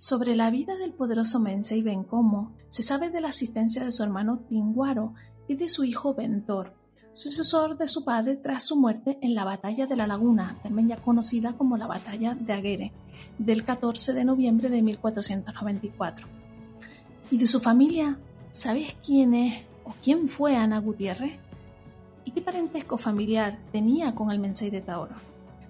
Sobre la vida del poderoso Mensei Bencomo se sabe de la asistencia de su hermano Tinguaro y de su hijo Ventor, sucesor de su padre tras su muerte en la Batalla de la Laguna, también ya conocida como la Batalla de Aguere, del 14 de noviembre de 1494. ¿Y de su familia? ¿Sabes quién es o quién fue Ana Gutiérrez? ¿Y qué parentesco familiar tenía con el Mensei de Taoro?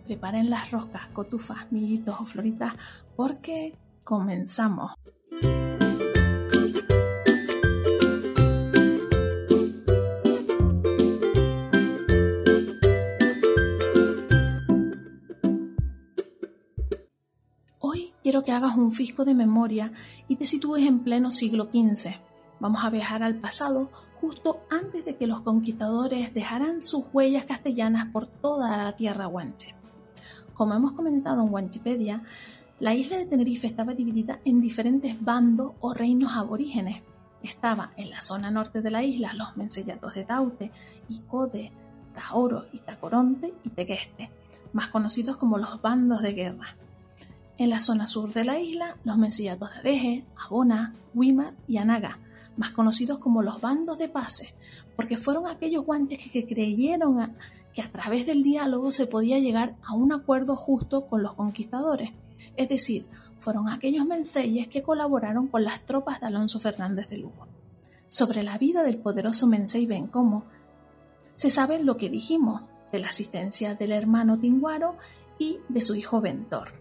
Preparen las roscas, cotufas, millitos o floritas porque comenzamos. Hoy quiero que hagas un fisco de memoria y te sitúes en pleno siglo XV. Vamos a viajar al pasado justo antes de que los conquistadores dejaran sus huellas castellanas por toda la tierra guanche. Como hemos comentado en Wanchipedia, la isla de Tenerife estaba dividida en diferentes bandos o reinos aborígenes. Estaba en la zona norte de la isla los mensellatos de Taute, Icode, Taoro, Itacoronte y Tegueste, más conocidos como los bandos de guerra. En la zona sur de la isla, los mensellatos de Adeje, Abona, Wima y Anaga, más conocidos como los bandos de pase, porque fueron aquellos guantes que, creyeron que a través del diálogo se podía llegar a un acuerdo justo con los conquistadores es decir, fueron aquellos menseyes que colaboraron con las tropas de Alonso Fernández de Lugo. Sobre la vida del poderoso Mensei Bencomo, se sabe lo que dijimos de la asistencia del hermano Tinguaro y de su hijo Ventor.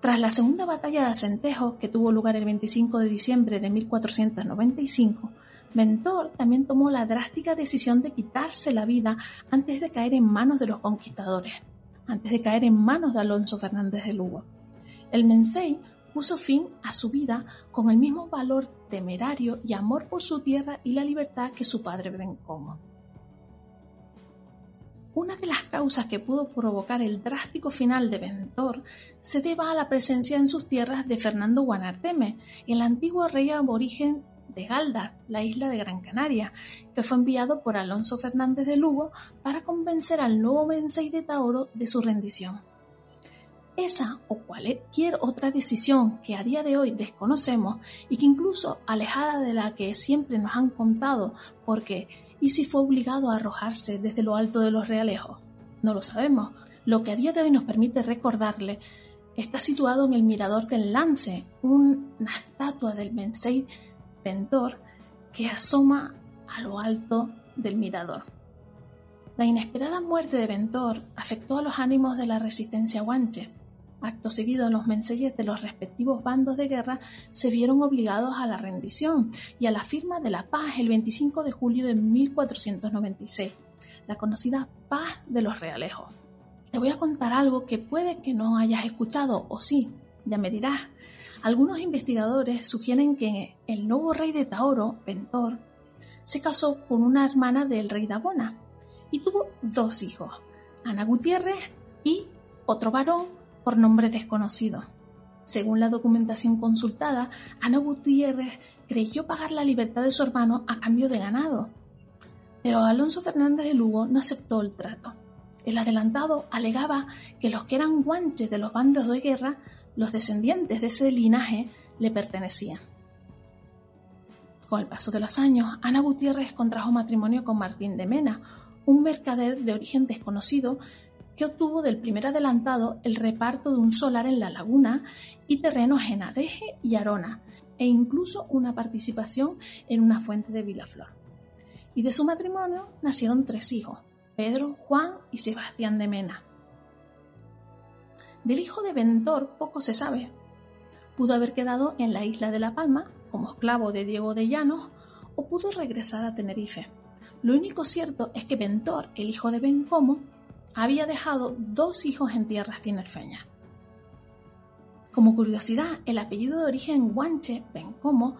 Tras la segunda batalla de Acentejo, que tuvo lugar el 25 de diciembre de 1495, Ventor también tomó la drástica decisión de quitarse la vida antes de caer en manos de los conquistadores antes de caer en manos de Alonso Fernández de Lugo. El Mensei puso fin a su vida con el mismo valor temerario y amor por su tierra y la libertad que su padre Bencomo. Una de las causas que pudo provocar el drástico final de Ventor se deba a la presencia en sus tierras de Fernando Guanarteme, el antiguo rey aborigen de Galdar, la isla de Gran Canaria, que fue enviado por Alonso Fernández de Lugo para convencer al nuevo Mensei de Taoro de su rendición. Esa o cualquier otra decisión que a día de hoy desconocemos y que incluso alejada de la que siempre nos han contado, porque ¿y si fue obligado a arrojarse desde lo alto de los realejos? No lo sabemos. Lo que a día de hoy nos permite recordarle está situado en el mirador del Lance, una estatua del Mensei Ventor que asoma a lo alto del mirador. La inesperada muerte de Ventor afectó a los ánimos de la resistencia guanche. Acto seguido, los menseyes de los respectivos bandos de guerra se vieron obligados a la rendición y a la firma de la paz el 25 de julio de 1496, la conocida Paz de los Realejos. Te voy a contar algo que puede que no hayas escuchado, o sí, ya me dirás. Algunos investigadores sugieren que el nuevo rey de Taoro, Ventor, se casó con una hermana del rey de Abona y tuvo dos hijos, Ana Gutiérrez y otro varón por nombre desconocido. Según la documentación consultada, Ana Gutiérrez creyó pagar la libertad de su hermano a cambio de ganado, pero Alonso Fernández de Lugo no aceptó el trato. El adelantado alegaba que los que eran guanches de los bandos de guerra los descendientes de ese linaje le pertenecían. Con el paso de los años, Ana Gutiérrez contrajo matrimonio con Martín de Mena, un mercader de origen desconocido que obtuvo del primer adelantado el reparto de un solar en la laguna y terrenos en Adeje y Arona, e incluso una participación en una fuente de Vilaflor. Y de su matrimonio nacieron tres hijos, Pedro, Juan y Sebastián de Mena. Del hijo de Ventor poco se sabe. Pudo haber quedado en la isla de La Palma como esclavo de Diego de Llanos o pudo regresar a Tenerife. Lo único cierto es que Ventor, el hijo de Bencomo, había dejado dos hijos en tierras tinerfeñas. Como curiosidad, el apellido de origen guanche, Bencomo,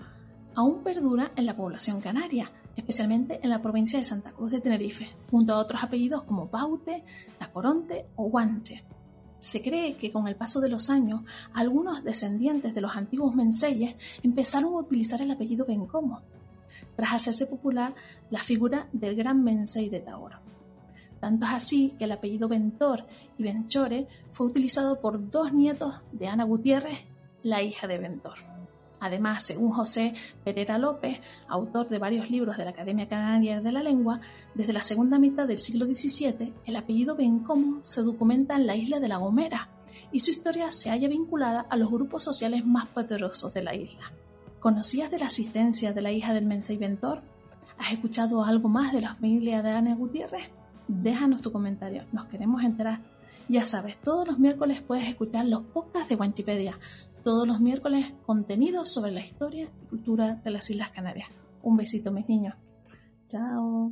aún perdura en la población canaria, especialmente en la provincia de Santa Cruz de Tenerife, junto a otros apellidos como Baute, Tacoronte o Guanche. Se cree que con el paso de los años, algunos descendientes de los antiguos menseyes empezaron a utilizar el apellido Bencomo, tras hacerse popular la figura del gran mensei de Taoro. Tanto es así que el apellido Ventor y Benchore fue utilizado por dos nietos de Ana Gutiérrez la hija de Ventor. Además, según José Pereira López, autor de varios libros de la Academia Canaria de la Lengua, desde la segunda mitad del siglo XVII, el apellido Bencomo se documenta en la isla de La Gomera y su historia se halla vinculada a los grupos sociales más poderosos de la isla. ¿Conocías de la asistencia de la hija del Mensa Ventor? ¿Has escuchado algo más de la familia de Ana Gutiérrez? Déjanos tu comentario, nos queremos enterar. Ya sabes, todos los miércoles puedes escuchar los podcasts de Wikipedia, todos los miércoles contenidos sobre la historia y cultura de las Islas Canarias. Un besito, mis niños. Chao.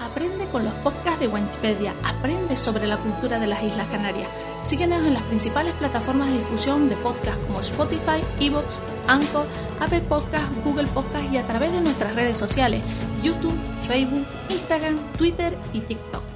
Aprende con los podcasts de Wikipedia, aprende sobre la cultura de las Islas Canarias. Síguenos en las principales plataformas de difusión de podcasts como Spotify, Evox, Anchor, Apple Podcasts, Google Podcasts y a través de nuestras redes sociales, YouTube, Facebook, Instagram, Twitter y TikTok.